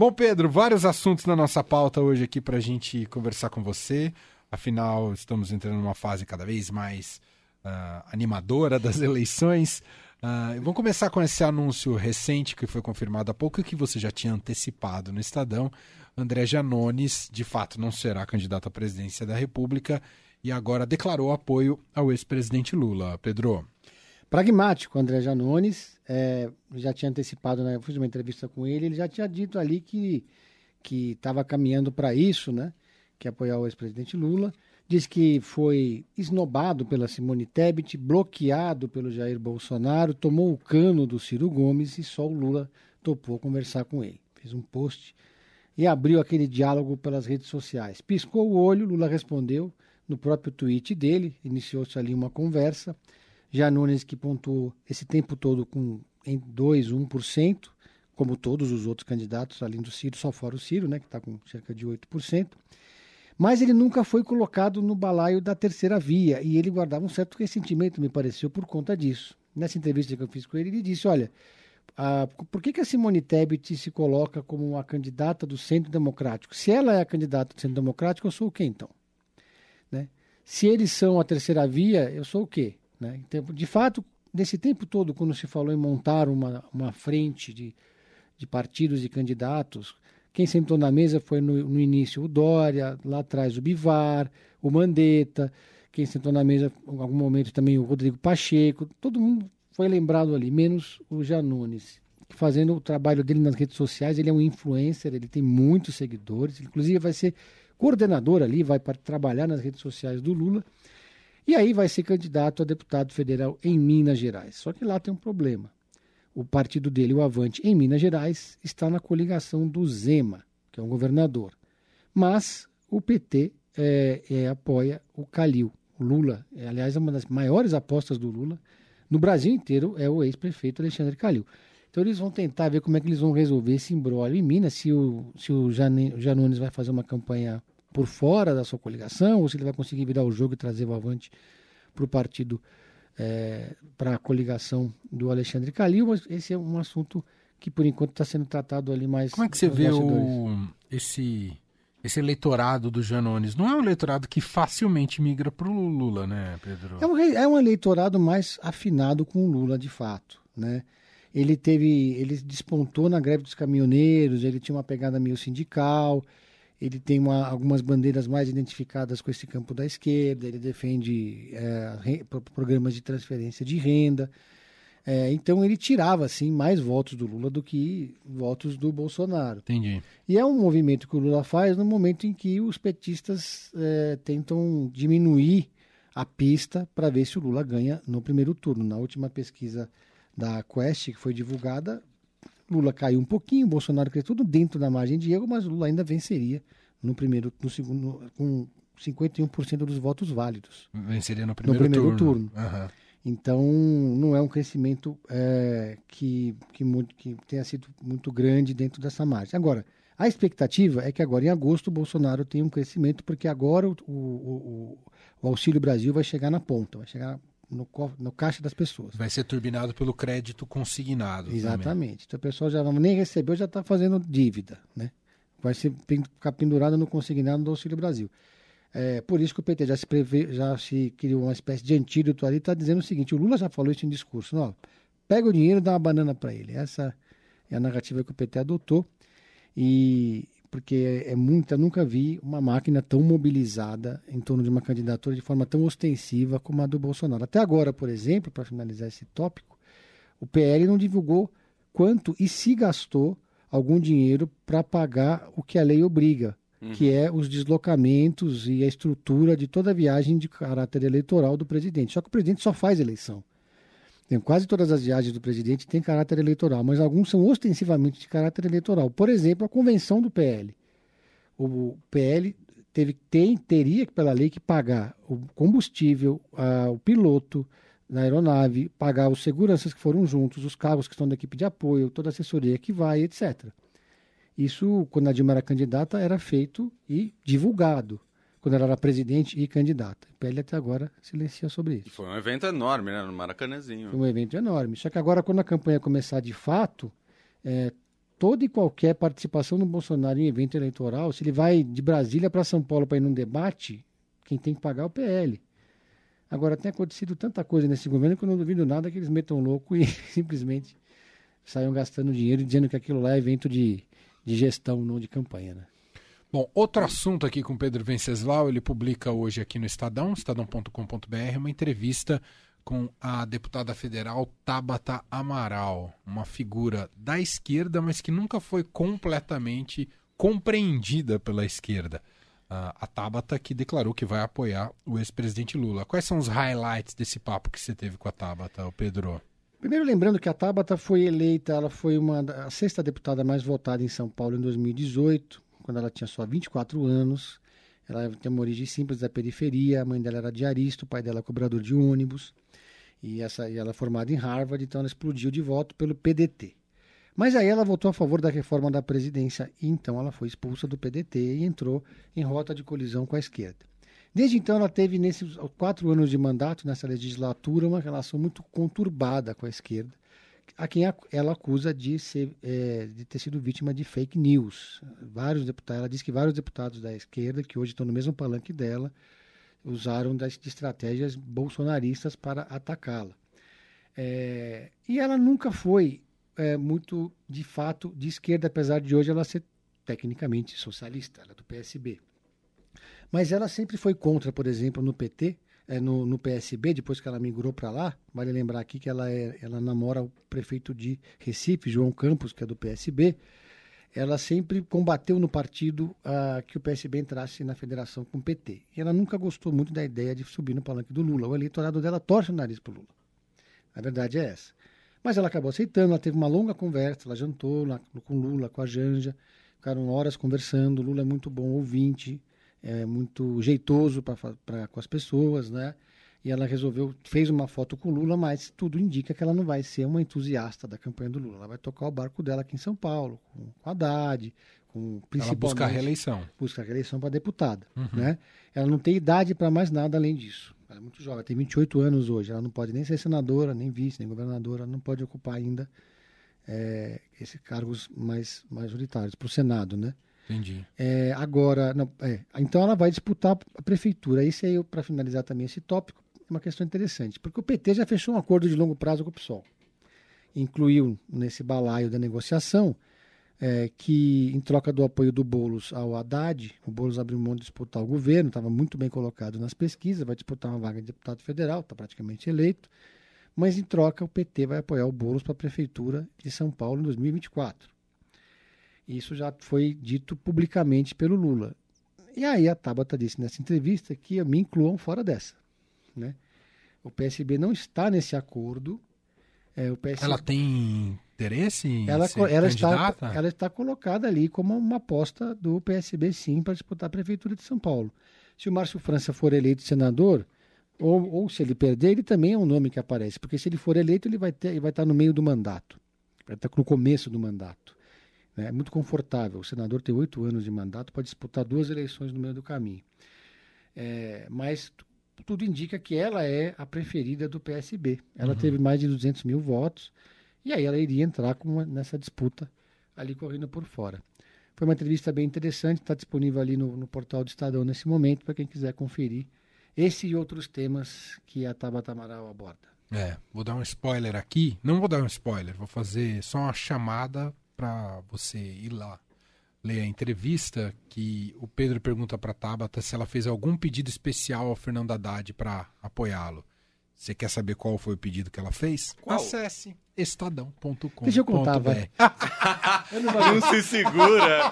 Bom, Pedro, vários assuntos na nossa pauta hoje aqui para a gente conversar com você. Afinal, estamos entrando numa fase cada vez mais uh, animadora das eleições. Uh, vamos começar com esse anúncio recente que foi confirmado há pouco e que você já tinha antecipado no Estadão. André Janones, de fato, não será candidato à presidência da República e agora declarou apoio ao ex-presidente Lula. Pedro. Pragmático, André Janones. É, já tinha antecipado, né, eu fiz uma entrevista com ele, ele já tinha dito ali que estava caminhando para isso, né? Que é apoiar o ex-presidente Lula. Diz que foi esnobado pela Simone Tebet, bloqueado pelo Jair Bolsonaro, tomou o cano do Ciro Gomes e só o Lula topou conversar com ele. Fez um post e abriu aquele diálogo pelas redes sociais. Piscou o olho, Lula respondeu no próprio tweet dele, iniciou-se ali uma conversa. Já Nunes que pontuou esse tempo todo com em 2, 1%, como todos os outros candidatos, além do Ciro, só fora o Ciro, né, que está com cerca de 8%. Mas ele nunca foi colocado no balaio da terceira via e ele guardava um certo ressentimento, me pareceu, por conta disso. Nessa entrevista que eu fiz com ele, ele disse: Olha, a, por que, que a Simone Tebet se coloca como a candidata do Centro Democrático? Se ela é a candidata do Centro Democrático, eu sou o quê então? Né? Se eles são a terceira via, eu sou o quê? Né? Então, de fato, nesse tempo todo, quando se falou em montar uma, uma frente de, de partidos e candidatos, quem sentou na mesa foi no, no, início o Dória, lá atrás o Bivar, o Mandetta, quem sentou na mesa em algum momento também o Rodrigo Pacheco, todo mundo foi lembrado ali, menos o Janones, fazendo o trabalho dele nas redes sociais, ele é um influencer, ele tem muitos seguidores, inclusive vai ser coordenador ali, vai trabalhar nas redes sociais do Lula, e aí vai ser candidato a deputado federal em Minas Gerais. Só que lá tem um problema. O partido dele, o Avante, em Minas Gerais, está na coligação do Zema, que é um governador. Mas o PT é, é, apoia o Calil. O Lula, é, aliás, é uma das maiores apostas do Lula no Brasil inteiro, é o ex-prefeito Alexandre Calil. Então eles vão tentar ver como é que eles vão resolver esse embrólio em Minas, se o, se o Janones vai fazer uma campanha por fora da sua coligação, ou se ele vai conseguir virar o jogo e trazer o Avante para o partido, é, para a coligação do Alexandre Calil, mas esse é um assunto que por enquanto está sendo tratado ali mais. Como é que você vê o, esse, esse eleitorado do Janones? Não é um eleitorado que facilmente migra para o Lula, né, Pedro? É um, é um eleitorado mais afinado com o Lula, de fato, né? Ele teve, ele despontou na greve dos caminhoneiros, ele tinha uma pegada meio sindical, ele tem uma, algumas bandeiras mais identificadas com esse campo da esquerda, ele defende é, programas de transferência de renda. É, então ele tirava assim mais votos do Lula do que votos do Bolsonaro. Entendi. E é um movimento que o Lula faz no momento em que os petistas é, tentam diminuir a pista para ver se o Lula ganha no primeiro turno. Na última pesquisa da Quest que foi divulgada, Lula caiu um pouquinho, Bolsonaro cresceu tudo dentro da margem de erro, mas Lula ainda venceria no primeiro, no segundo, com 51% dos votos válidos. Venceria no primeiro, no primeiro turno. turno. Uhum. Então, não é um crescimento é, que, que, que, tenha sido muito grande dentro dessa margem. Agora, a expectativa é que agora, em agosto, o Bolsonaro tenha um crescimento, porque agora o, o, o, o Auxílio Brasil vai chegar na ponta, vai chegar no, no caixa das pessoas. Vai ser turbinado pelo crédito consignado. Exatamente. Também. Então a pessoa já nem recebeu, já está fazendo dívida, né? Vai ser, ficar pendurado no consignado do Auxílio Brasil. É, por isso que o PT já se, prevê, já se criou uma espécie de antídoto ali, está dizendo o seguinte, o Lula já falou isso em discurso, não, pega o dinheiro e dá uma banana para ele. Essa é a narrativa que o PT adotou. E porque é, muita, nunca vi uma máquina tão mobilizada em torno de uma candidatura de forma tão ostensiva como a do Bolsonaro. Até agora, por exemplo, para finalizar esse tópico, o PL não divulgou quanto e se gastou algum dinheiro para pagar o que a lei obriga, uhum. que é os deslocamentos e a estrutura de toda a viagem de caráter eleitoral do presidente. Só que o presidente só faz eleição. Tem, quase todas as viagens do presidente têm caráter eleitoral, mas alguns são ostensivamente de caráter eleitoral. Por exemplo, a convenção do PL. O PL teve, tem, teria, pela lei, que pagar o combustível, a, o piloto da aeronave, pagar os seguranças que foram juntos, os cargos que estão da equipe de apoio, toda a assessoria que vai, etc. Isso, quando a Dilma era candidata, era feito e divulgado quando ela era presidente e candidata. O PL até agora silencia sobre isso. Foi um evento enorme, né, no Maracanãzinho. Foi um evento enorme. Só que agora, quando a campanha começar de fato, é, toda e qualquer participação do Bolsonaro em evento eleitoral, se ele vai de Brasília para São Paulo para ir num debate, quem tem que pagar é o PL. Agora, tem acontecido tanta coisa nesse governo que eu não duvido nada que eles metam louco e simplesmente saiam gastando dinheiro dizendo que aquilo lá é evento de, de gestão, não de campanha. Né? Bom, outro assunto aqui com Pedro Venceslau, ele publica hoje aqui no Estadão, estadão.com.br, uma entrevista com a deputada federal Tabata Amaral, uma figura da esquerda, mas que nunca foi completamente compreendida pela esquerda. Uh, a Tabata que declarou que vai apoiar o ex-presidente Lula. Quais são os highlights desse papo que você teve com a Tabata, Pedro? Primeiro lembrando que a Tabata foi eleita, ela foi uma a sexta deputada mais votada em São Paulo em 2018, quando ela tinha só 24 anos. Ela tem uma origem simples da periferia, a mãe dela era diarista, o pai dela é cobrador de ônibus. E, essa, e ela é formada em Harvard, então ela explodiu de voto pelo PDT. Mas aí ela votou a favor da reforma da presidência e então ela foi expulsa do PDT e entrou em rota de colisão com a esquerda. Desde então ela teve nesses quatro anos de mandato nessa legislatura uma relação muito conturbada com a esquerda, a quem ela acusa de, ser, é, de ter sido vítima de fake news. Vários deputados, ela diz que vários deputados da esquerda, que hoje estão no mesmo palanque dela, usaram das, de estratégias bolsonaristas para atacá-la. É, e ela nunca foi é, muito, de fato, de esquerda, apesar de hoje ela ser tecnicamente socialista, ela é do PSB. Mas ela sempre foi contra, por exemplo, no PT, é, no, no, PSB, depois que ela migrou para lá, vale lembrar aqui que ela, é, ela namora o prefeito de Recife, João Campos, que é do PSB. Ela sempre combateu no partido uh, que o PSB entrasse na federação com o PT. E ela nunca gostou muito da ideia de subir no palanque do Lula. O eleitorado dela torce o nariz para Lula. A verdade é essa. Mas ela acabou aceitando, ela teve uma longa conversa, ela jantou lá com Lula, com a Janja, ficaram horas conversando. Lula é muito bom ouvinte, é muito jeitoso pra, com as pessoas, né? E ela resolveu, fez uma foto com o Lula, mas tudo indica que ela não vai ser uma entusiasta da campanha do Lula. Ela vai tocar o barco dela aqui em São Paulo, com, com Haddad, com principalmente... Ela busca a reeleição. Busca a reeleição para deputada, uhum. né? Ela não tem idade para mais nada além disso. Ela é muito jovem, tem 28 anos hoje. Ela não pode nem ser senadora, nem vice, nem governadora. Ela não pode ocupar ainda é, esses cargos mais majoritários para o Senado, né? Entendi. É, agora, não, é, então ela vai disputar a prefeitura. Isso aí, para finalizar também esse tópico, é uma questão interessante, porque o PT já fechou um acordo de longo prazo com o PSOL. Incluiu nesse balaio da negociação é, que, em troca do apoio do Boulos ao Haddad, o Boulos abriu mão de disputar o governo, estava muito bem colocado nas pesquisas, vai disputar uma vaga de deputado federal, está praticamente eleito, mas em troca o PT vai apoiar o Boulos para a prefeitura de São Paulo em 2024. Isso já foi dito publicamente pelo Lula. E aí a Tabata disse nessa entrevista que me incluam fora dessa. Né? O PSB não está nesse acordo. É, o PSB... Ela tem interesse em ela, ela está, ela está colocada ali como uma aposta do PSB, sim, para disputar a Prefeitura de São Paulo. Se o Márcio França for eleito senador, ou, ou se ele perder, ele também é um nome que aparece, porque se ele for eleito, ele vai, ter, ele vai estar no meio do mandato, vai estar no começo do mandato. Né? É muito confortável. O senador tem oito anos de mandato, pode disputar duas eleições no meio do caminho. É, mas tudo indica que ela é a preferida do PSB. Ela uhum. teve mais de 200 mil votos e aí ela iria entrar uma, nessa disputa ali correndo por fora. Foi uma entrevista bem interessante, está disponível ali no, no, portal do Estadão nesse momento para quem quiser conferir esse e outros temas que a Tabata Amaral aborda. É, vou dar um spoiler aqui. Não vou dar um spoiler, vou fazer só uma chamada para você ir lá ler a entrevista que o Pedro pergunta para a Tabata se ela fez algum pedido especial ao Fernando Haddad para apoiá-lo. Você quer saber qual foi o pedido que ela fez? Qual? Acesse estadão.com. Deixa eu contar, vai. não, não se segura.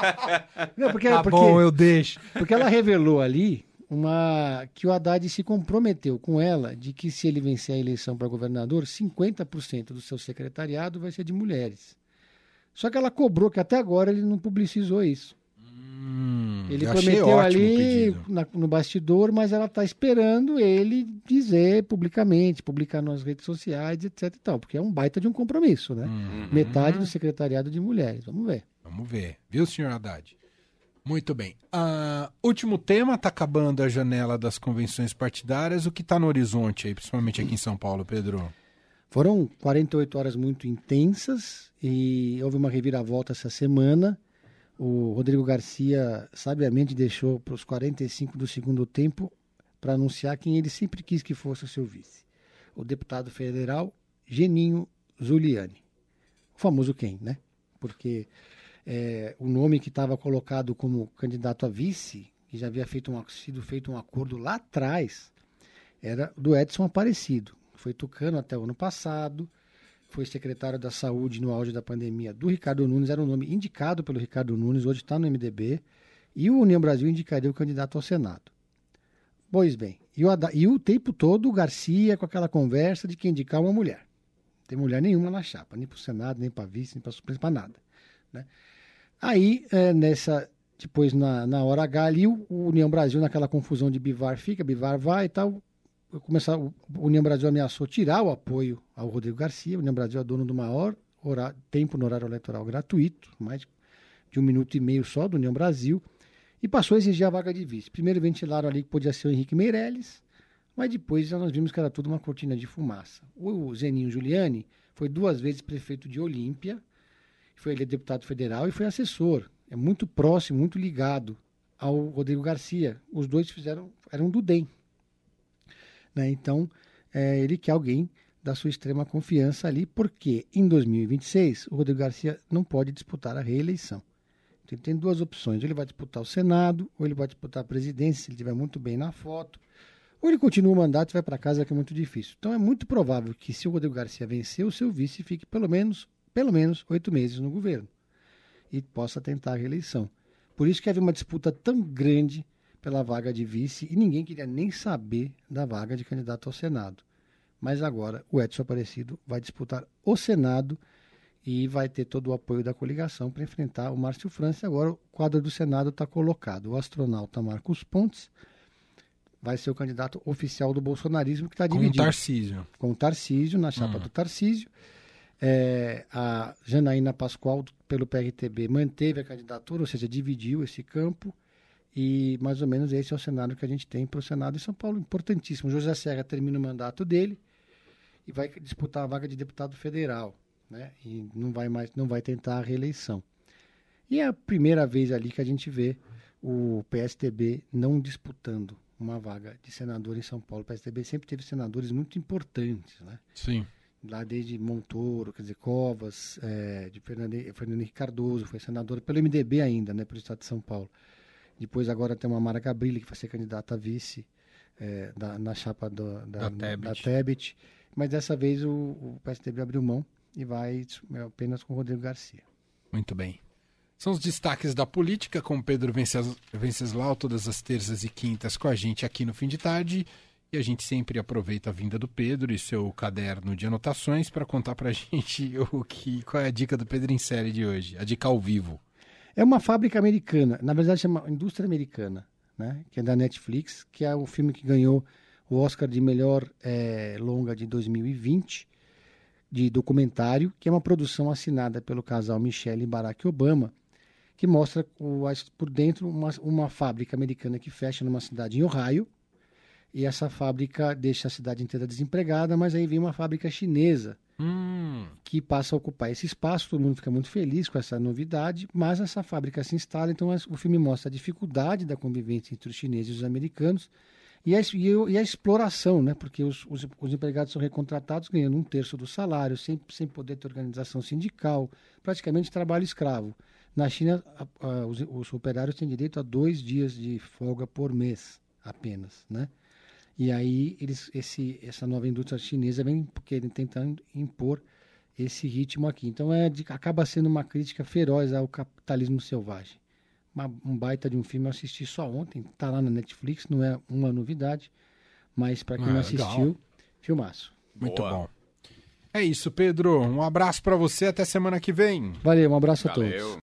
não, porque, tá porque, bom, eu deixo. Porque ela revelou ali uma que o Haddad se comprometeu com ela de que se ele vencer a eleição para governador, 50% do seu secretariado vai ser de mulheres. Só que ela cobrou que até agora ele não publicizou isso. Hum, ele prometeu ali na, no bastidor, mas ela está esperando ele dizer publicamente, publicar nas redes sociais, etc. E tal, porque é um baita de um compromisso, né? Uhum. Metade do secretariado de mulheres. Vamos ver. Vamos ver. Viu, senhor Haddad? Muito bem. Uh, último tema, está acabando a janela das convenções partidárias. O que está no horizonte aí, principalmente aqui em São Paulo, Pedro? Foram 48 horas muito intensas e houve uma reviravolta essa semana. O Rodrigo Garcia sabiamente deixou para os 45 do segundo tempo para anunciar quem ele sempre quis que fosse o seu vice. O deputado federal Geninho Zuliani. O famoso quem, né? Porque é, o nome que estava colocado como candidato a vice, que já havia feito um, sido feito um acordo lá atrás, era do Edson Aparecido. Foi tucano até o ano passado, foi secretário da Saúde no auge da pandemia do Ricardo Nunes, era um nome indicado pelo Ricardo Nunes, hoje está no MDB, e o União Brasil indicaria o candidato ao Senado. Pois bem, e o, e o tempo todo o Garcia com aquela conversa de que indicar uma mulher. Não tem mulher nenhuma na chapa, nem para o Senado, nem para vice, nem para suplência, para nada. Né? Aí, é, nessa, depois na, na hora H ali, o, o União Brasil, naquela confusão de Bivar fica, Bivar vai e tal, começar, o União Brasil ameaçou tirar o apoio ao Rodrigo Garcia. O União Brasil é dono do maior horário, tempo no horário eleitoral gratuito, mais de um minuto e meio só do União Brasil, e passou a exigir a vaga de vice. Primeiro ventilaram ali que podia ser o Henrique Meirelles, mas depois nós vimos que era tudo uma cortina de fumaça. O Zeninho Giuliani foi duas vezes prefeito de Olímpia, foi ele deputado federal e foi assessor. É muito próximo, muito ligado ao Rodrigo Garcia. Os dois fizeram, eram do DEM, né? Então, é, ele quer alguém da sua extrema confiança ali, porque em 2026 o Rodrigo Garcia não pode disputar a reeleição. Então, ele tem duas opções: ele vai disputar o Senado, ou ele vai disputar a presidência, se ele estiver muito bem na foto, ou ele continua o mandato e vai para casa, que é muito difícil. Então, é muito provável que, se o Rodrigo Garcia vencer, o seu vice fique pelo menos pelo menos oito meses no governo e possa tentar a reeleição. Por isso que havia uma disputa tão grande pela vaga de vice e ninguém queria nem saber da vaga de candidato ao Senado. Mas agora o Edson Aparecido vai disputar o Senado e vai ter todo o apoio da coligação para enfrentar o Márcio França. Agora o quadro do Senado está colocado. O astronauta Marcos Pontes vai ser o candidato oficial do bolsonarismo que está dividido. Com o Tarcísio. Com o Tarcísio, na chapa hum. do Tarcísio. É, a Janaína Pascoal, pelo PRTB, manteve a candidatura, ou seja, dividiu esse campo. E mais ou menos esse é o cenário que a gente tem para o Senado em São Paulo, importantíssimo. José Serra termina o mandato dele e vai disputar a vaga de deputado federal, né? E não vai mais, não vai tentar a reeleição. E é a primeira vez ali que a gente vê o PSTB não disputando uma vaga de senador em São Paulo. O PSTB sempre teve senadores muito importantes, né? Sim. Lá desde Montoro, quer dizer, Covas, é, de Fernando, Fernando Henrique Cardoso, foi senador pelo MDB ainda, né, pelo Estado de São Paulo. Depois agora tem uma Mara Gabrilli, que vai ser candidata a vice é, da, na chapa do, da, da, da Tebet. Mas dessa vez o, o PSDB abriu mão e vai é, apenas com o Rodrigo Garcia. Muito bem. São os destaques da política com Pedro Venceslau, todas as terças e quintas com a gente aqui no fim de tarde. E a gente sempre aproveita a vinda do Pedro e seu caderno de anotações para contar para a gente o que, qual é a dica do Pedro em série de hoje, a dica ao vivo. É uma fábrica americana, na verdade chama indústria americana, né? Que é da Netflix, que é o filme que ganhou o Oscar de melhor é, longa de 2020, de documentário, que é uma produção assinada pelo casal Michelle e Barack Obama, que mostra o, por dentro uma, uma fábrica americana que fecha numa cidade em Ohio, e essa fábrica deixa a cidade inteira desempregada, mas aí vem uma fábrica chinesa hum. que passa a ocupar esse espaço. Todo mundo fica muito feliz com essa novidade, mas essa fábrica se instala. Então o filme mostra a dificuldade da convivência entre os chineses e os americanos e a, e a exploração, né? porque os, os, os, empregados são recontratados ganhando um terço do salário, sem, sem poder ter organização sindical, praticamente trabalho escravo. Na China, a, a, os, os operários têm direito a dois dias de folga por mês apenas, né? E aí eles, esse, essa nova indústria chinesa vem querendo tentando impor esse ritmo aqui. Então é de, acaba sendo uma crítica feroz ao capitalismo selvagem. Uma, um baita de um filme eu assisti só ontem, tá lá na Netflix, não é uma novidade, mas para quem ah, não assistiu, legal. filmaço. Muito Boa. bom. É isso, Pedro. Um abraço para você, até semana que vem. Valeu, um abraço Valeu. a todos.